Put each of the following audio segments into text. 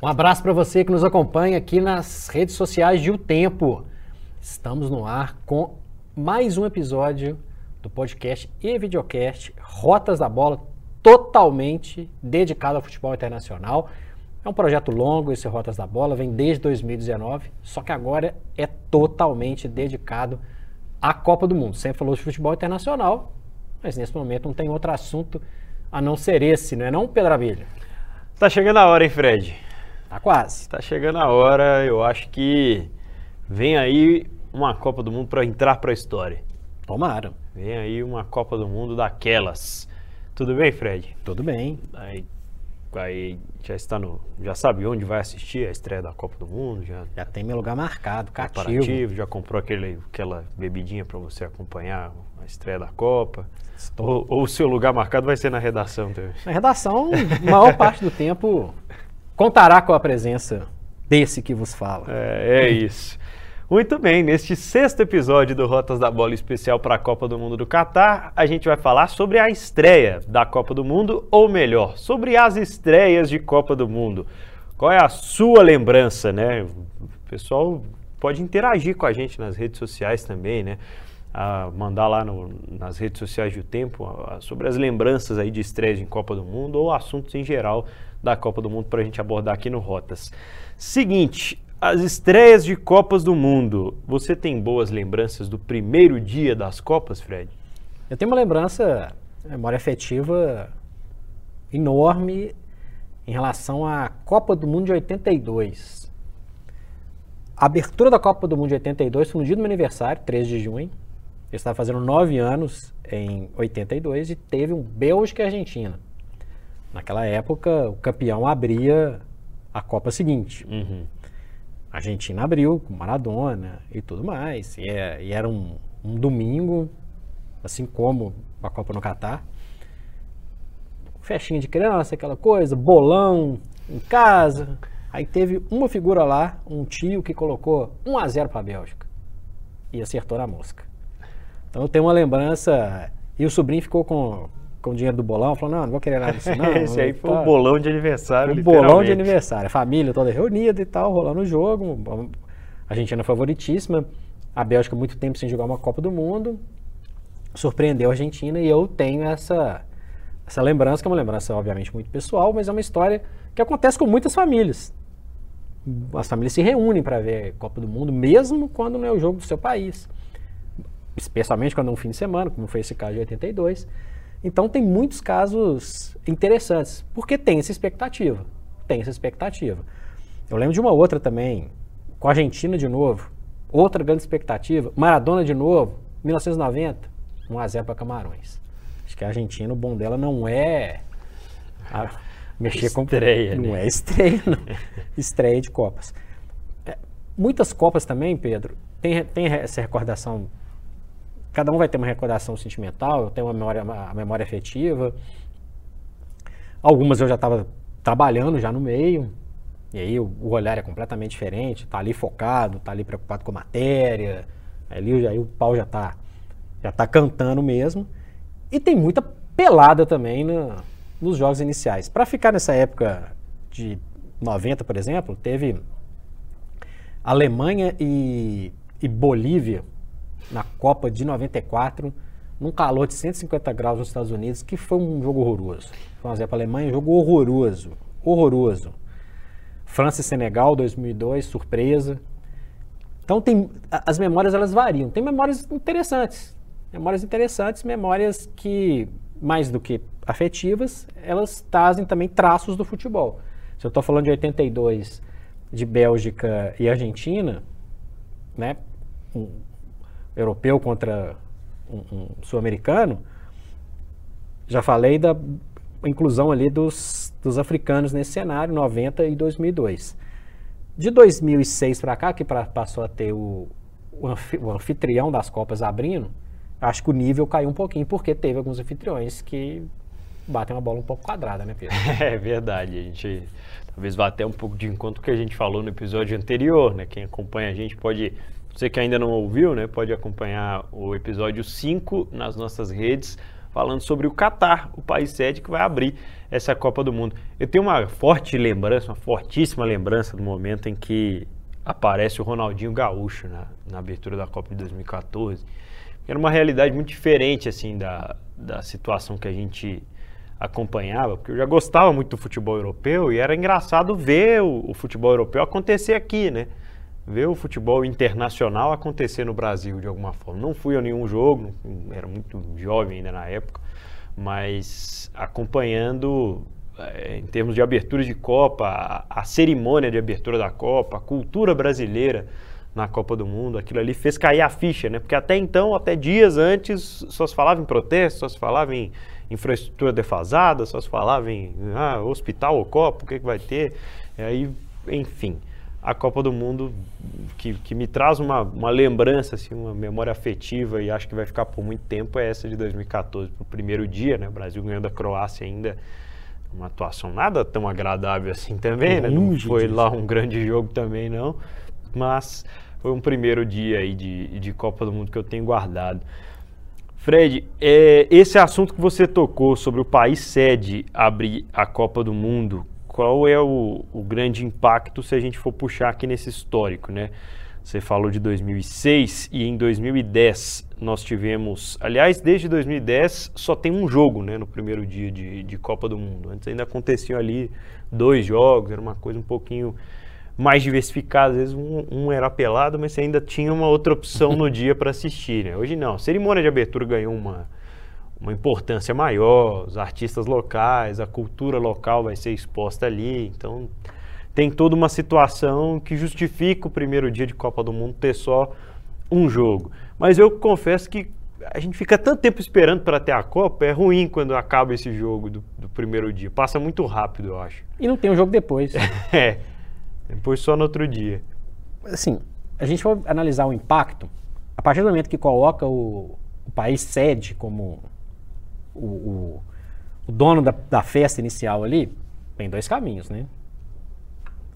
Um abraço para você que nos acompanha aqui nas redes sociais de O Tempo. Estamos no ar com mais um episódio do podcast e videocast Rotas da Bola, totalmente dedicado ao futebol internacional. É um projeto longo esse Rotas da Bola, vem desde 2019, só que agora é totalmente dedicado à Copa do Mundo. Sempre falou de futebol internacional, mas nesse momento não tem outro assunto a não ser esse, não é não, Pedro Abelha? Tá chegando a hora, hein, Fred? Tá quase. Tá chegando a hora, eu acho que vem aí uma Copa do Mundo para entrar para a história. Tomara. Vem aí uma Copa do Mundo daquelas. Tudo bem, Fred? Tudo bem. Aí, aí já está no, já sabe onde vai assistir a estreia da Copa do Mundo, já Já tem meu lugar marcado, cativo. já comprou aquele, aquela bebidinha para você acompanhar a estreia da Copa. Estou- Ou ou o seu lugar marcado vai ser na redação também. Na redação, maior parte do tempo contará com a presença desse que vos fala. É, é isso. Muito bem, neste sexto episódio do Rotas da Bola especial para a Copa do Mundo do Catar, a gente vai falar sobre a estreia da Copa do Mundo, ou melhor, sobre as estreias de Copa do Mundo. Qual é a sua lembrança, né? O pessoal pode interagir com a gente nas redes sociais também, né? Ah, mandar lá no- nas redes sociais do Tempo ah, sobre as lembranças aí de estreias em Copa do Mundo ou assuntos em geral da Copa do Mundo para a gente abordar aqui no Rotas. Seguinte, as estreias de Copas do Mundo. Você tem boas lembranças do primeiro dia das Copas, Fred? Eu tenho uma lembrança, memória afetiva enorme em relação à Copa do Mundo de 82. A abertura da Copa do Mundo de 82 foi no dia do meu aniversário, 13 de junho. Eu estava fazendo nove anos em 82 e teve um Bélgica e Argentina. Naquela época, o campeão abria a Copa seguinte. Uhum. A Argentina abriu com Maradona e tudo mais. E, é- e era um, um domingo, assim como a Copa no Catar. Festinha de criança, aquela coisa, bolão em casa. Aí teve uma figura lá, um tio que colocou 1 a 0 para a Bélgica. E acertou na mosca. Então eu tenho uma lembrança. E o sobrinho ficou com, com o dinheiro do bolão, falou: não, não vou querer nada disso, não. Esse aí foi tá." o bolão de aniversário, Um bolão de aniversário. A família toda reunida e tal, rolando o jogo. A Argentina favoritíssima. A Bélgica muito tempo sem jogar uma Copa do Mundo. Surpreendeu a Argentina e eu tenho essa, essa lembrança, que é uma lembrança, obviamente, muito pessoal, mas é uma história que acontece com muitas famílias. As famílias se reúnem para ver Copa do Mundo, mesmo quando não é o jogo do seu país. Especialmente quando é um fim de semana, como foi esse caso de 82. Então tem muitos casos interessantes, porque tem essa expectativa. Tem essa expectativa. Eu lembro de uma outra também, com a Argentina de novo. Outra grande expectativa. Maradona de novo, 1990, 1x0 para Camarões. Acho que a Argentina, o bom dela não é a- mexer com. Estreia, Não né? é estreia, não. estreia de Copas. É, muitas Copas também, Pedro, tem, tem essa recordação. Cada um vai ter uma recordação sentimental, eu tenho uma memória, uma memória afetiva. Algumas eu já estava trabalhando já no meio, e aí o, o olhar é completamente diferente, tá ali focado, tá ali preocupado com a matéria, ali aí o pau já tá, já tá cantando mesmo. E tem muita pelada também na- nos jogos iniciais. Para ficar nessa época de 90, por exemplo, teve Alemanha e, e Bolívia na Copa de 94, num calor de 150 graus nos Estados Unidos, que foi um jogo horroroso. Foi um para a Alemanha, um jogo horroroso, horroroso. França e Senegal, 2002, surpresa. Então tem as memórias elas variam. Tem memórias interessantes, memórias interessantes, memórias que mais do que afetivas, elas trazem também traços do futebol. Se eu estou falando de 82, de Bélgica e Argentina, né, europeu contra um, um sul-americano, já falei da inclusão ali dos, dos africanos nesse cenário, 90 e 2002. De 2006 para cá, que pra, passou a ter o, o, anfi- o anfitrião das Copas abrindo, acho que o nível caiu um pouquinho, porque teve alguns anfitriões que batem uma bola um pouco quadrada, né, Pedro? É verdade, a gente talvez vá até um pouco de encontro que a gente falou no episódio anterior, né? Quem acompanha a gente pode, você que ainda não ouviu, né, pode acompanhar o episódio 5 nas nossas redes, falando sobre o Catar, o país sede que vai abrir essa Copa do Mundo. Eu tenho uma forte lembrança, uma fortíssima lembrança do momento em que aparece o Ronaldinho Gaúcho na, na abertura da Copa de 2014. Era uma realidade muito diferente assim da, da situação que a gente acompanhava, porque eu já gostava muito do futebol europeu e era engraçado ver o, o futebol europeu acontecer aqui, né? Ver o futebol internacional acontecer no Brasil de alguma forma. Não fui a nenhum jogo, era muito jovem ainda na época, mas acompanhando é, em termos de abertura de Copa, a, cerimônia de abertura da Copa, a cultura brasileira na Copa do Mundo, aquilo ali fez cair a ficha, né? Porque até então, até dias antes, só se falava em protesto, só se falava em infraestrutura defasada, só se falava em ah, hospital ou Copa, o que, que vai ter. E aí, enfim, a Copa do Mundo que, que me traz uma, uma lembrança, assim, uma memória afetiva e acho que vai ficar por muito tempo é essa de 2014, o primeiro dia, né? O Brasil ganhando a Croácia ainda uma atuação nada tão agradável assim também, né? Não foi lá um grande jogo também não, mas foi um primeiro dia aí de, de Copa do Mundo que eu tenho guardado. Fred, é, esse assunto que você tocou sobre o país sede abrir a Copa do Mundo, qual é o, o grande impacto se a gente for puxar aqui nesse histórico, né? Você falou de 2006 e em 2010 nós tivemos, aliás, desde 2010 só tem um jogo, né, no primeiro dia de, de Copa do Mundo. Antes ainda aconteciam ali dois jogos, era uma coisa um pouquinho mais diversificada. Às vezes um, um era pelado, mas você ainda tinha uma outra opção no dia para assistir. Né? Hoje não. A cerimônia de abertura ganhou uma, uma importância maior, os artistas locais, a cultura local vai ser exposta ali. Então tem toda uma situação que justifica o primeiro dia de Copa do Mundo ter só um jogo. Mas eu confesso que a gente fica tanto tempo esperando para ter a Copa, é ruim quando acaba esse jogo do, do, primeiro dia. Passa muito rápido, eu acho. E não tem um jogo depois. é. Depois só no outro dia. Assim, a gente vai analisar o impacto. A partir do momento que coloca o, o país sede como o, o, o dono da, da festa inicial ali, tem dois caminhos, né?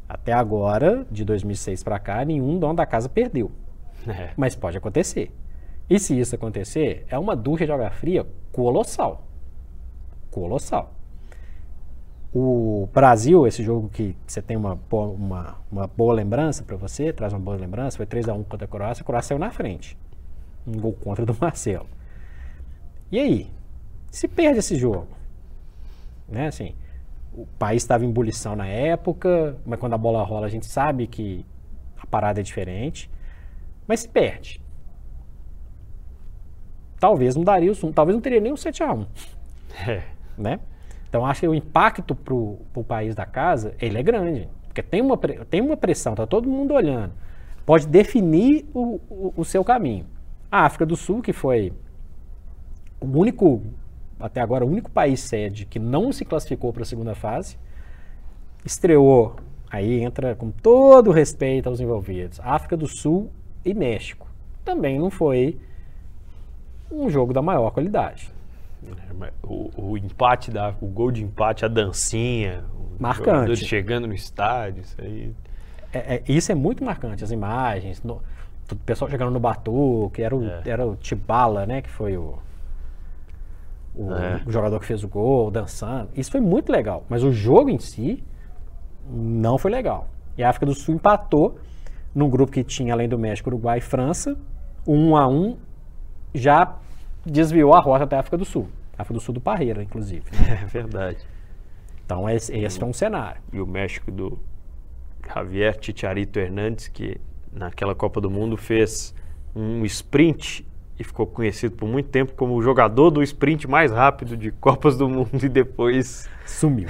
Até agora, de 2006 para cá, nenhum dono da casa perdeu. É. Mas pode acontecer. E se isso acontecer, é uma dúvida de água fria colossal. Colossal. O Brasil, esse jogo que você tem uma, uma, uma boa lembrança para você, traz uma boa lembrança, foi 3 a 1 contra a Croácia, a Croácia saiu na frente. Um gol contra do Marcelo. E aí? Se perde esse jogo, né, assim, o país estava em ebulição na época, mas quando a bola rola a gente sabe que a parada é diferente, mas se perde. Talvez não daria o talvez não teria nem um 7 a 1 é. né? Então acho que o impacto para o país da casa ele é grande, porque tem uma, tem uma pressão, tá todo mundo olhando, pode definir o, o, o seu caminho. A África do Sul, que foi o único até agora o único país sede que não se classificou para a segunda fase. Estreou, aí entra com todo o respeito aos envolvidos, África do Sul e México. Também não foi um jogo da maior qualidade. É, o, o empate, da, o gol de empate, a dancinha, marcante. chegando no estádio, isso aí. É, é, isso é muito marcante, as imagens, no, o pessoal chegando no Batu, que era o, é. era o Tibala, né, que foi o, o, é. jogador que fez o gol, dançando. Isso foi muito legal. Mas o jogo em si não foi legal. E a África do Sul empatou num grupo que tinha, além do México, Uruguai e França, um a um, já desviou a rota até a África do Sul. A África do Sul do Parreira, inclusive. É verdade. Então esse, esse foi um cenário. E o México do Javier Chicharito Hernandes, que naquela Copa do Mundo fez um sprint e ficou conhecido por muito tempo como o jogador do sprint mais rápido de Copas do Mundo e depois sumiu.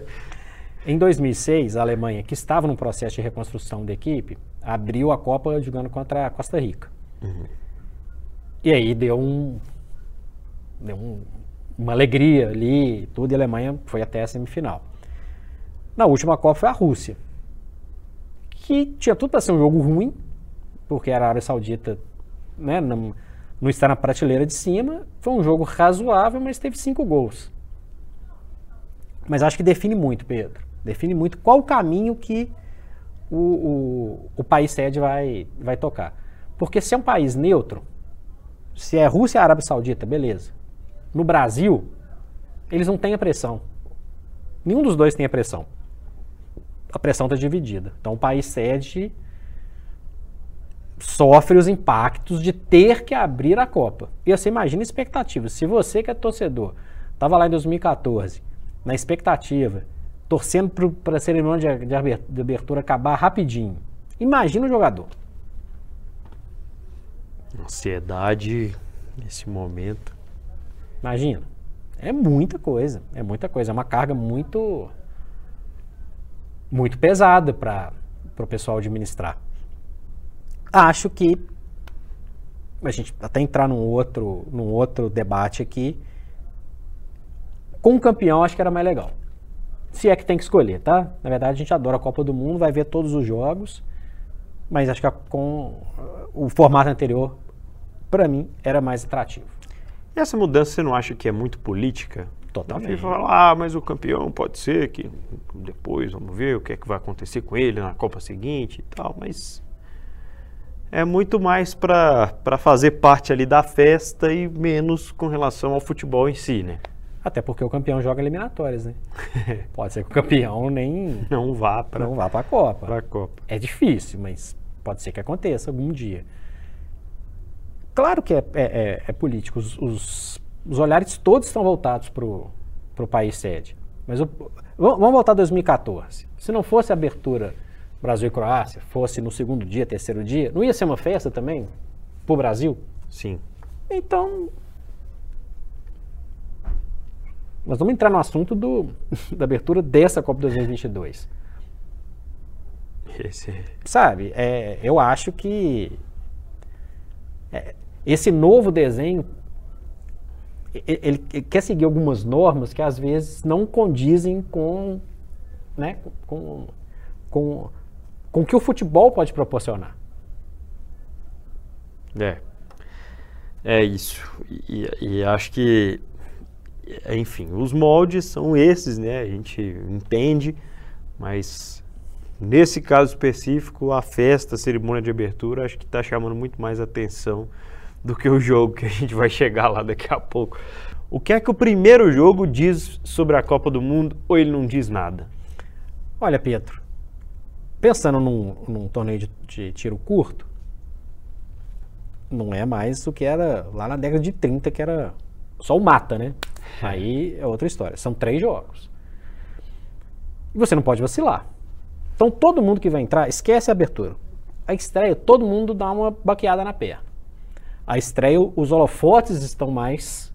em 2006, a Alemanha, que estava num processo de reconstrução da equipe, abriu a Copa jogando contra a Costa Rica. Uhum. E aí deu um deu um, uma alegria ali, tudo, e a Alemanha foi até a semifinal. Na última Copa foi a Rússia, que tinha tudo para ser um jogo ruim, porque era a Arábia Saudita né, não, não está na prateleira de cima. Foi um jogo razoável, mas teve cinco gols. Mas acho que define muito, Pedro. Define muito qual o caminho que o, o, o país sede vai, vai tocar. Porque se é um país neutro, se é Rússia e Arábia Saudita, beleza. No Brasil, eles não têm a pressão. Nenhum dos dois tem a pressão. A pressão está dividida. Então o país sede sofre os impactos de ter que abrir a Copa. E você imagina a expectativa. Se você que é torcedor, estava lá em 2014, na expectativa, torcendo para a cerimônia de, de abertura acabar rapidinho. Imagina o jogador. Ansiedade nesse momento. Imagina. É muita coisa. É muita coisa. É uma carga muito. muito pesada para o pessoal administrar. Acho que. A gente até entrar num outro, num outro debate aqui. Com o campeão, acho que era mais legal. Se é que tem que escolher, tá? Na verdade, a gente adora a Copa do Mundo, vai ver todos os jogos. Mas acho que com o formato anterior, para mim, era mais atrativo. E essa mudança você não acha que é muito política? Totalmente. FIFA fala, ah, mas o campeão pode ser que depois vamos ver o que é que vai acontecer com ele na Copa seguinte e tal, mas é muito mais para fazer parte ali da festa e menos com relação ao futebol em si, né? Até porque o campeão joga eliminatórias, né? pode ser que o campeão nem não vá para não vá para a Copa. Para a Copa. É difícil, mas pode ser que aconteça algum dia. Claro que é, é, é, é político. Os, os, os, olhares todos estão voltados para o país sede. Mas vamos voltar a 2014. Se não fosse a abertura Brasil e Croácia, fosse no segundo dia, terceiro dia, não ia ser uma festa também para o Brasil? Sim. Então, nós vamos entrar no assunto do, da abertura dessa Copa 2022. Esse... Sabe, é, eu acho que é, esse novo desenho ele, ele, quer seguir algumas normas que às vezes não condizem com, né, com, com, com o que o futebol pode proporcionar. É. É isso. E, e, acho que, enfim, os moldes são esses, né? A gente entende, mas nesse caso específico, a festa, a cerimônia de abertura, acho que está chamando muito mais atenção do que o jogo que a gente vai chegar lá daqui a pouco. O que é que o primeiro jogo diz sobre a Copa do Mundo ou ele não diz nada? Olha, Pedro, pensando num, num torneio de, de, tiro curto, não é mais o que era lá na década de 30, que era só o mata, né? Aí é outra história. São três jogos. E você não pode vacilar. Então todo mundo que vai entrar, esquece a abertura. A estreia, todo mundo dá uma baqueada na perna a estreia, os holofotes estão mais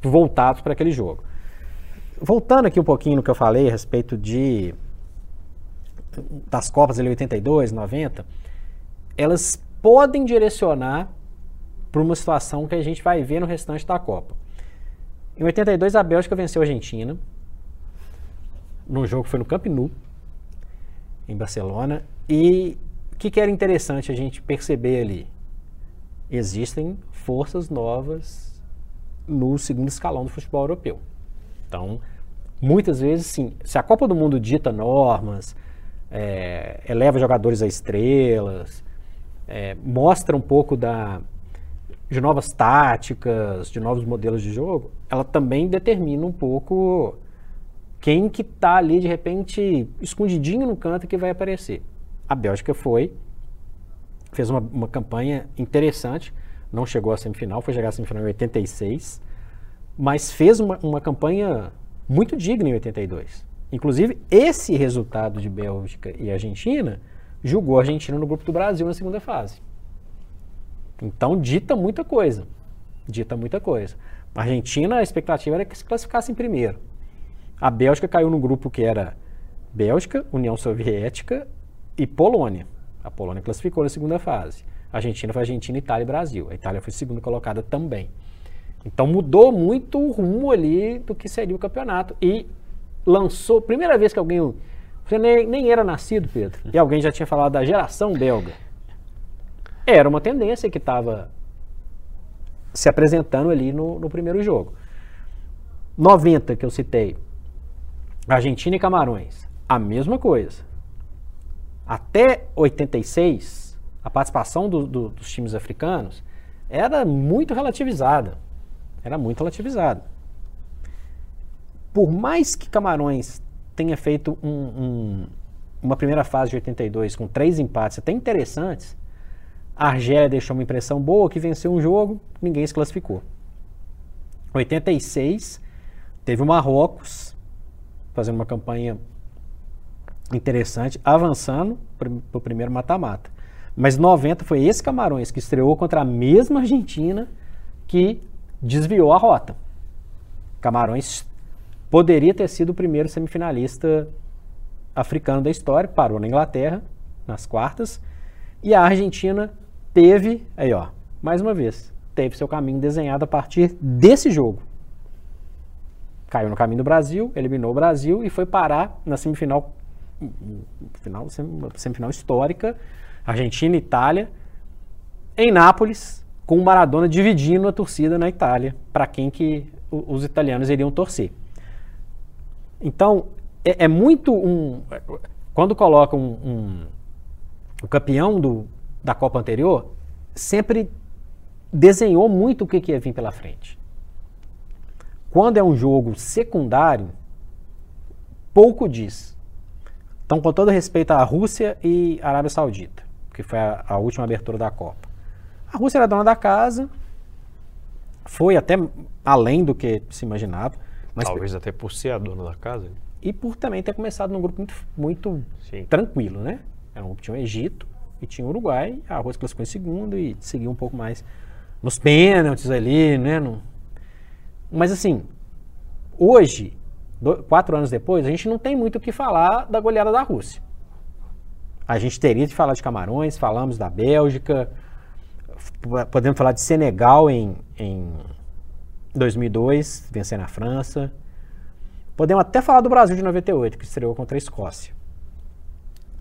voltados para aquele jogo. Voltando aqui um pouquinho no que eu falei a respeito de das Copas de 82, 90, elas podem direcionar para uma situação que a gente vai ver no restante da Copa. Em 82, a Bélgica venceu a Argentina, num jogo que foi no Camp Nou, em Barcelona, e o que, que era interessante a gente perceber ali? existem forças novas no segundo escalão do futebol europeu. Então, muitas vezes, sim, se a Copa do Mundo dita normas, é, eleva jogadores a estrelas, é, mostra um pouco da, de novas táticas, de novos modelos de jogo, ela também determina um pouco quem que está ali de repente escondidinho no canto que vai aparecer. A Bélgica foi fez uma, uma campanha interessante, não chegou à semifinal, foi chegar à semifinal em 86, mas fez uma, uma campanha muito digna em 82. Inclusive, esse resultado de Bélgica e Argentina julgou a Argentina no grupo do Brasil na segunda fase. Então, dita muita coisa. Dita muita coisa. A Argentina, a expectativa era que se classificasse em primeiro. A Bélgica caiu no grupo que era Bélgica, União Soviética e Polônia. A Polônia classificou na segunda fase. A Argentina foi Argentina, Itália e Brasil. A Itália foi segunda colocada também. Então mudou muito o rumo ali do que seria o campeonato. E lançou, primeira vez que alguém. Você nem, nem era nascido, Pedro, e alguém já tinha falado da geração belga. Era uma tendência que estava se apresentando ali no, no primeiro jogo. 90, que eu citei. Argentina e Camarões. A mesma coisa. Até 86, a participação do, do, dos times africanos era muito relativizada. Era muito relativizado. Por mais que Camarões tenha feito um, um, uma primeira fase de 82 com três empates até interessantes, a Argélia deixou uma impressão boa que venceu um jogo, ninguém se classificou. 86 teve o Marrocos fazendo uma campanha interessante, avançando para o primeiro mata-mata. Mas 90 foi esse Camarões que estreou contra a mesma Argentina que desviou a rota. Camarões poderia ter sido o primeiro semifinalista africano da história, parou na Inglaterra, nas quartas, e a Argentina teve, aí ó, mais uma vez, teve seu caminho desenhado a partir desse jogo. Caiu no caminho do Brasil, eliminou o Brasil e foi parar na semifinal, final, semifinal histórica, Argentina e Itália, em Nápoles, com o Maradona dividindo a torcida na Itália, para quem que os italianos iriam torcer. Então, é, é muito um. Quando coloca um, um, o campeão do, da Copa anterior, sempre desenhou muito o que, que ia vir pela frente. Quando é um jogo secundário, pouco diz. Então, com todo respeito à Rússia e Arábia Saudita, que foi a, a última abertura da Copa. A Rússia era dona da casa, foi até além do que se imaginava. Mas Talvez até por ser a dona da casa. E por também ter começado num grupo muito, muito tranquilo, né? Era um, tinha o Egito e tinha o Uruguai, a Rússia classificou em segundo e seguiu um pouco mais nos pênaltis ali, né? No... Mas assim, hoje, do, quatro anos depois, a gente não tem muito o que falar da goleada da Rússia. A gente teria de falar de Camarões, falamos da Bélgica, podemos falar de Senegal em, em 2002, vencendo a França. Podemos até falar do Brasil de 98, que estreou contra a Escócia.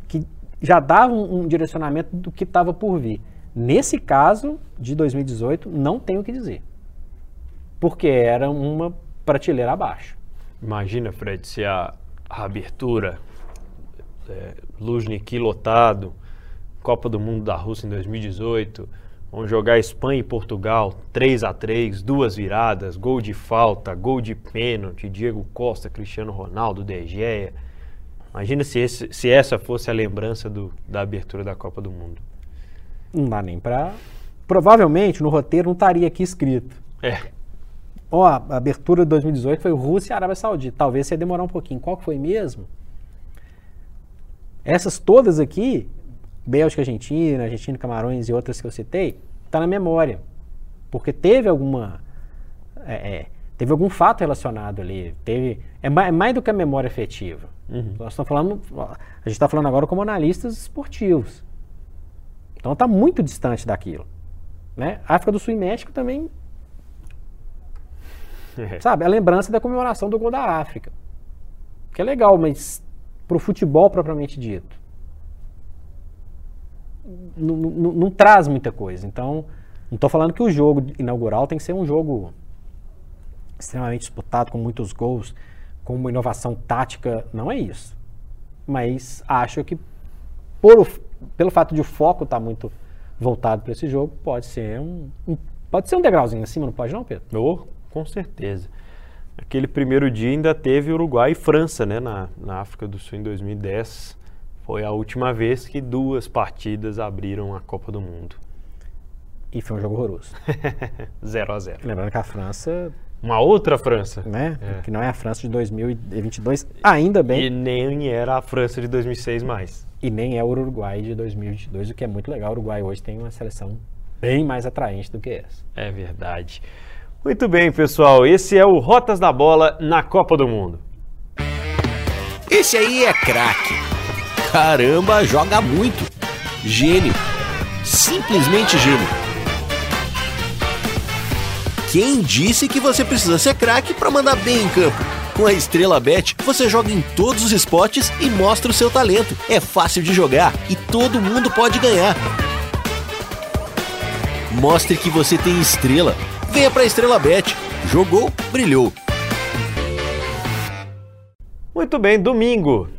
Que já dava um, um direcionamento do que estava por vir. Nesse caso de 2018, não tenho o que dizer. Porque era uma prateleira abaixo. Imagina, Fred, se a, a abertura, é, lotado, Copa do Mundo da Rússia em 2018 Vamos jogar Espanha e Portugal, 3 a 3 duas viradas, gol de falta, gol de pênalti, Diego Costa, Cristiano Ronaldo, De Gea. Imagina se, esse, se essa fosse a lembrança do, da abertura da Copa do Mundo. Não dá nem pra... Provavelmente no roteiro não estaria aqui escrito. É. Ó, a abertura de 2018 foi Rússia e Arábia Saudita. Talvez ia demorar um pouquinho. Qual que foi mesmo? Essas todas aqui Bélgica, Argentina, Argentina, Camarões e outras que eu citei, está na memória. Porque teve alguma. É, é, teve algum fato relacionado ali. Teve, é, mais, é mais do que a memória afetiva. Uhum. Nós estamos falando. A gente está falando agora como analistas esportivos. Então está muito distante daquilo. Né? África do Sul e México também. É. Sabe? A lembrança da comemoração do gol da África. Que é legal, mas para o futebol propriamente dito não, não, não traz muita coisa. Então, não estou falando que o jogo inaugural tem que ser um jogo extremamente disputado, com muitos gols, com uma inovação tática. Não é isso. Mas acho que, por pelo fato de o foco estar tá muito voltado para esse jogo, pode ser um, um, pode ser um degrauzinho acima, não pode não, Pedro? Oh, com certeza. Aquele primeiro dia ainda teve Uruguai e França, né, na, na África do Sul em 2010. Foi a última vez que duas partidas abriram a Copa do Mundo. E foi um jogo horroroso. 0 a 0 Lembrando que a França. Uma outra França. Né? É. Que não é a França de 2022, ainda bem. E nem era a França de 2006 mais. E nem é o Uruguai de 2022, o que é muito legal. O Uruguai hoje tem uma seleção bem mais atraente do que essa. É verdade. Muito bem, pessoal. Esse é o Rotas da Bola na Copa do Mundo. Esse aí é craque Caramba, joga muito. Gênio. Simplesmente gênio. Quem disse que você precisa ser craque para mandar bem em campo? Com a Estrela Bet, você joga em todos os esportes e mostra o seu talento. É fácil de jogar e todo mundo pode ganhar. Mostre que você tem estrela. Venha para Estrela Bet. Jogou, brilhou. Muito bem, domingo,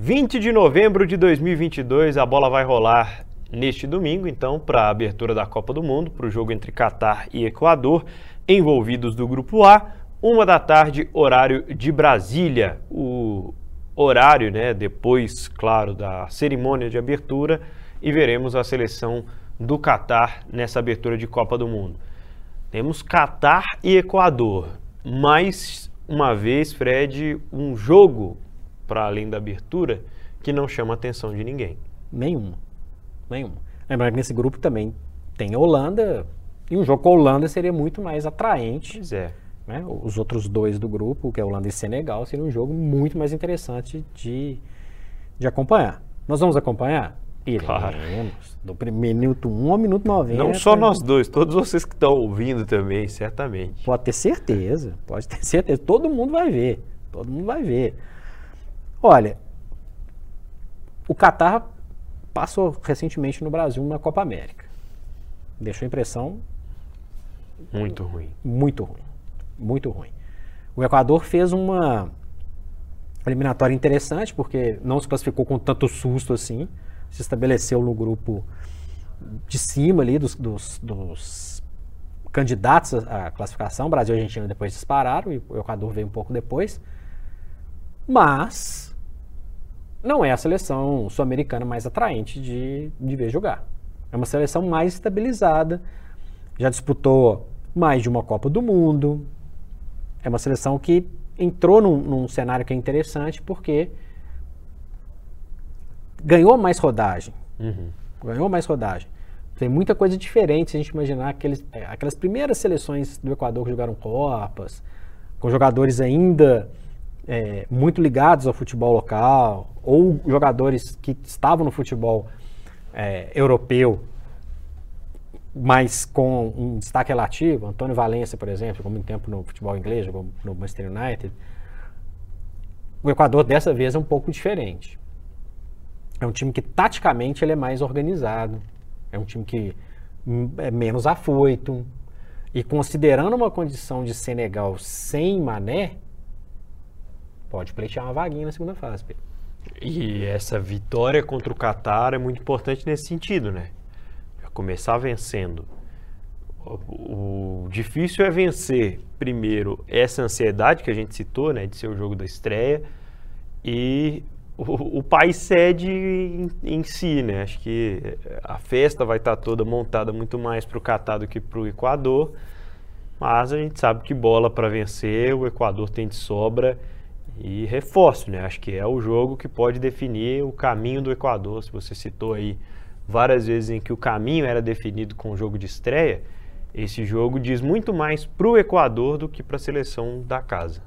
20 de novembro de 2022, a bola vai rolar neste domingo, então, para a abertura da Copa do Mundo, para o jogo entre Catar e Equador, envolvidos do Grupo A, uma da tarde, horário de Brasília. O horário, né, depois, claro, da cerimônia de abertura, e veremos a seleção do Catar nessa abertura de Copa do Mundo. Temos Catar e Equador. Mais uma vez, Fred, um jogo para além da abertura que não chama a atenção de ninguém. Nenhuma. Nenhuma. Lembrando que nesse grupo também tem a Holanda, e um jogo com a Holanda seria muito mais atraente. Pois é. Né? Os outros dois do grupo, que é Holanda e Senegal, seria um jogo muito mais interessante de, de acompanhar. Nós vamos acompanhar? Iremos. Claro. Do primeiro minuto 1 ao minuto 90. Não só nós dois, todos vocês que estão ouvindo também, certamente. Pode ter certeza, pode ter certeza. Todo mundo vai ver. Todo mundo vai ver. Olha, o Catar passou recentemente no Brasil na Copa América. Deixou impressão Muito ruim. muito ruim. Muito ruim. O Equador fez uma eliminatória interessante, porque não se classificou com tanto susto assim. Se estabeleceu no grupo de cima ali dos, dos- dos candidatos à à classificação. Brasil e Argentina depois dispararam e o Equador veio um pouco depois. Mas não é a seleção sul-americana mais atraente de, de ver jogar. É uma seleção mais estabilizada, já disputou mais de uma Copa do Mundo. É uma seleção que entrou num, num cenário que é interessante porque ganhou mais rodagem. Uhum. Ganhou mais rodagem. Tem muita coisa diferente se a gente imaginar aqueles, é, aquelas primeiras seleções do Equador que jogaram Copas, com jogadores ainda é, muito ligados ao futebol local, ou jogadores que estavam no futebol é, europeu, mas com um destaque relativo. Antônio Valência, por exemplo, jogou muito tempo no futebol inglês, jogou no Manchester United. O Equador dessa vez é um pouco diferente. É um time que taticamente ele é mais organizado. É um time que hum, é menos afoito. E considerando uma condição de Senegal sem Mané, pode pleitear uma vaguinha na segunda fase. Pedro. E essa vitória contra o Catar é muito importante nesse sentido, né? Já começar vencendo. O, o difícil é vencer, primeiro, essa ansiedade que a gente citou, né? De ser o jogo da estreia. E o, o país sede em, em si, né? Acho que a festa vai estar toda montada muito mais para o Catar do que para o Equador. Mas a gente sabe que bola para vencer, o Equador tem de sobra. E reforço, né? Acho que é o jogo que pode definir o caminho do Equador. Se você citou aí várias vezes em que o caminho era definido com o jogo de estreia, esse jogo diz muito mais para o Equador do que para a seleção da casa.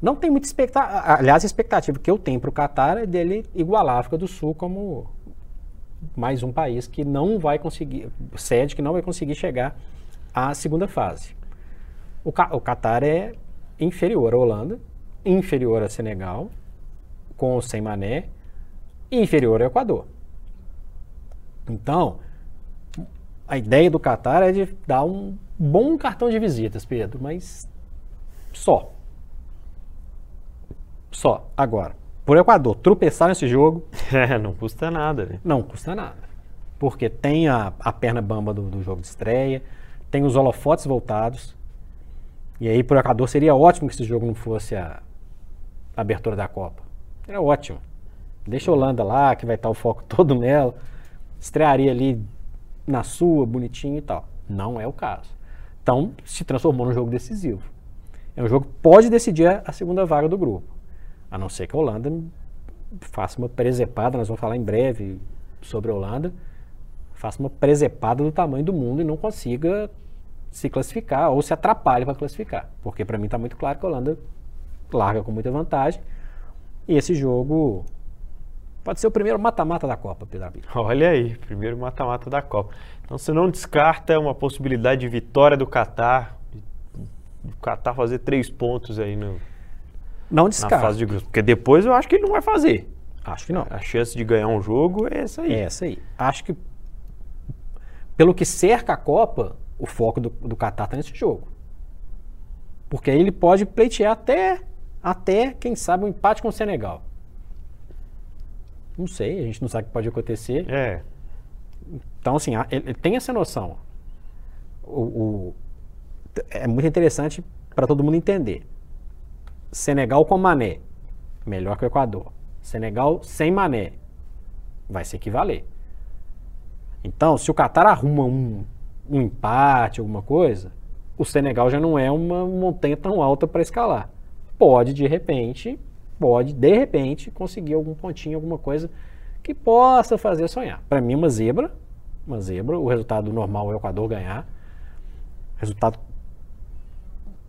Não tem muita expectativa. Aliás, a expectativa que eu tenho para o Catar é dele igualar a África do Sul como mais um país que não vai conseguir, sede que não vai conseguir chegar à segunda fase. O, Ca- o Catar é inferior à Holanda, inferior a Senegal, com ou sem Mané, inferior ao Equador. Então, a ideia do Catar é de dar um bom cartão de visitas, Pedro, mas só. Só. Agora, por Equador tropeçar nesse jogo, É, não custa nada, né? não custa nada. Porque tem a, a perna bamba do, do jogo de estreia, tem os holofotes voltados. E aí, por Equador, seria ótimo que esse jogo não fosse a, a abertura da Copa. Era ótimo. Deixa a Holanda lá, que vai estar o foco todo nela. Estrearia ali na sua, bonitinho e tal. Não é o caso. Então, se transformou num jogo decisivo. É um jogo que pode decidir a, segunda vaga do grupo. A não ser que a Holanda faça uma presepada, nós vamos falar em breve sobre a Holanda, faça uma presepada do tamanho do mundo e não consiga se classificar ou se atrapalhe para classificar. Porque para mim está muito claro que a Holanda larga com muita vantagem. E esse jogo pode ser o primeiro mata-mata da Copa, Pedro Abílio. Olha aí, primeiro mata-mata da Copa. Então você não descarta uma possibilidade de vitória do Catar, o Catar fazer três pontos aí no, Não na descarta. fase de grupos. Porque depois eu acho que ele não vai fazer. Acho que não. A chance de ganhar um jogo é essa aí. É essa aí. Acho que, pelo que cerca a Copa, o foco do, do Qatar está nesse jogo. Porque aí ele pode pleitear até, até, quem sabe, um empate com o Senegal. Não sei, a gente não sabe o que pode acontecer. É. Então, assim, ele, tem essa noção. O, o é muito interessante para todo mundo entender. Senegal com Mané, melhor que o Equador. Senegal sem Mané, vai se equivaler. Então, se o Qatar arruma um, um empate, alguma coisa, o Senegal já não é uma montanha tão alta para escalar. Pode, de repente, pode, de repente, conseguir algum pontinho, alguma coisa que possa fazer sonhar. Para mim, uma zebra, uma zebra, o resultado normal é o Equador ganhar. Resultado,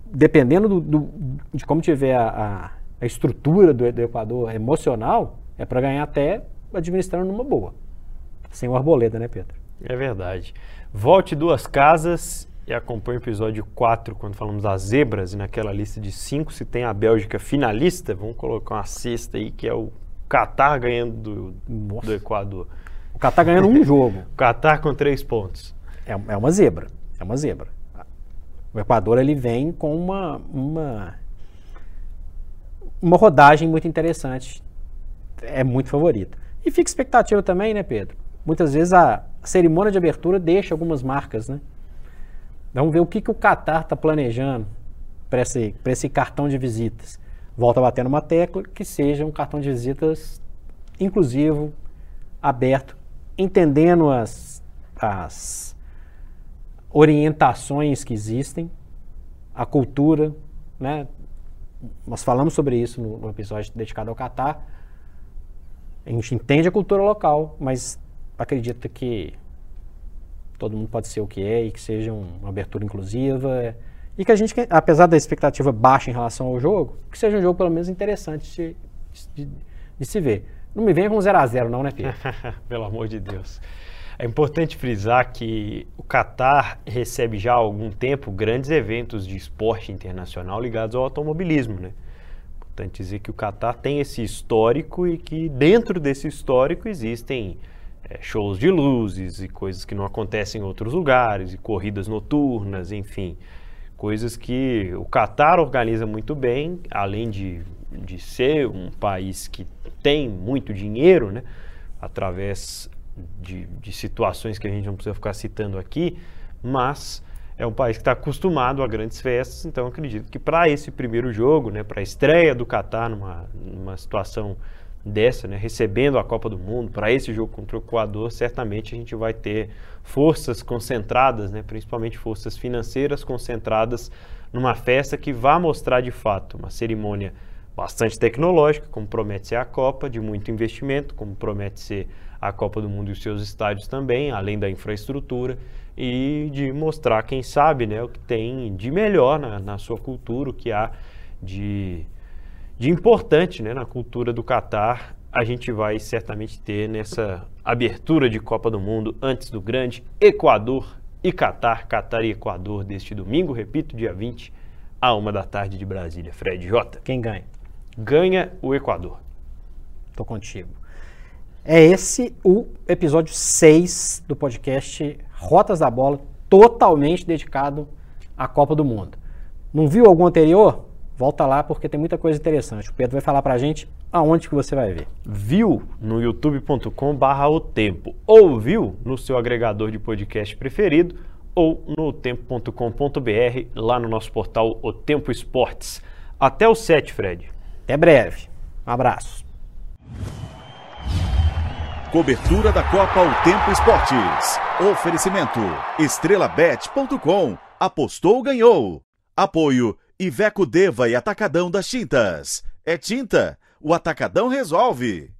dependendo do, do, de como tiver a, a, estrutura do, do Equador emocional, é para ganhar até administrando numa boa. Sem o arboleda, né, Pedro? É verdade. Volte duas casas e acompanhe o episódio 4, quando falamos das zebras, e naquela lista de 5, se tem a Bélgica finalista, vamos colocar uma sexta aí, que é o Catar ganhando do, do Equador. O Catar ganhando um jogo. O Catar com três pontos. É, é uma zebra. É uma zebra. O Equador ele vem com uma, uma, uma rodagem muito interessante. É muito favorito. E fica expectativa também, né, Pedro? Muitas vezes a cerimônia de abertura deixa algumas marcas, né? Vamos ver o que, que o Qatar está planejando para esse, esse cartão de visitas. Volta a bater numa tecla que seja um cartão de visitas inclusivo, aberto, entendendo as, as orientações que existem, a cultura, né? Nós falamos sobre isso no, no episódio dedicado ao Catar. A gente entende a cultura local, mas acredita que todo mundo pode ser o que é e que seja uma abertura inclusiva. E que a gente, apesar da expectativa baixa em relação ao jogo, que seja um jogo pelo menos interessante de, de, de se ver. Não me venha com 0 a 0 não, né, Pedro? Pelo amor de Deus. É importante frisar que o Qatar recebe já há algum tempo grandes eventos de esporte internacional ligados ao automobilismo, né? Importante dizer que o Qatar tem esse histórico e que dentro desse histórico existem é, shows de luzes e coisas que não acontecem em outros lugares, e corridas noturnas, enfim. Coisas que o Catar organiza muito bem, além de, de ser um país que tem muito dinheiro, né, através de, de situações que a gente não precisa ficar citando aqui, mas é um país que está acostumado a grandes festas, então acredito que para esse primeiro jogo, né, para a estreia do Catar numa, numa situação dessa, né, recebendo a Copa do Mundo, para esse jogo contra o Equador, certamente a gente vai ter forças concentradas, né, principalmente forças financeiras concentradas numa festa que vai mostrar de fato uma cerimônia bastante tecnológica, como promete ser a Copa, de muito investimento, como promete ser a Copa do Mundo e os seus estádios também, além da infraestrutura, e de mostrar, quem sabe, né, o que tem de melhor na, na sua cultura, o que há de de importante né, na cultura do Catar a gente vai certamente ter nessa abertura de Copa do Mundo antes do grande Equador e Catar, Catar e Equador deste domingo, repito, dia 20, a uma da tarde de Brasília. Fred J. Quem ganha? Ganha o Equador. Tô contigo. É esse o episódio 6 do podcast Rotas da Bola, totalmente dedicado à Copa do Mundo. Não viu algum anterior? Volta lá porque tem muita coisa interessante. O Pedro vai falar pra gente aonde que você vai ver. Viu no youtube.com barra o tempo. Ouviu no seu agregador de podcast preferido ou no tempo.com.br lá no nosso portal O Tempo Esportes. Até o 7, Fred. Até breve. Um abraço. Cobertura da Copa O Tempo Esportes. Oferecimento estrelabet.com. Apostou, ganhou. Apoio Iveco Deva e Atacadão das Tintas. É tinta, o Atacadão resolve.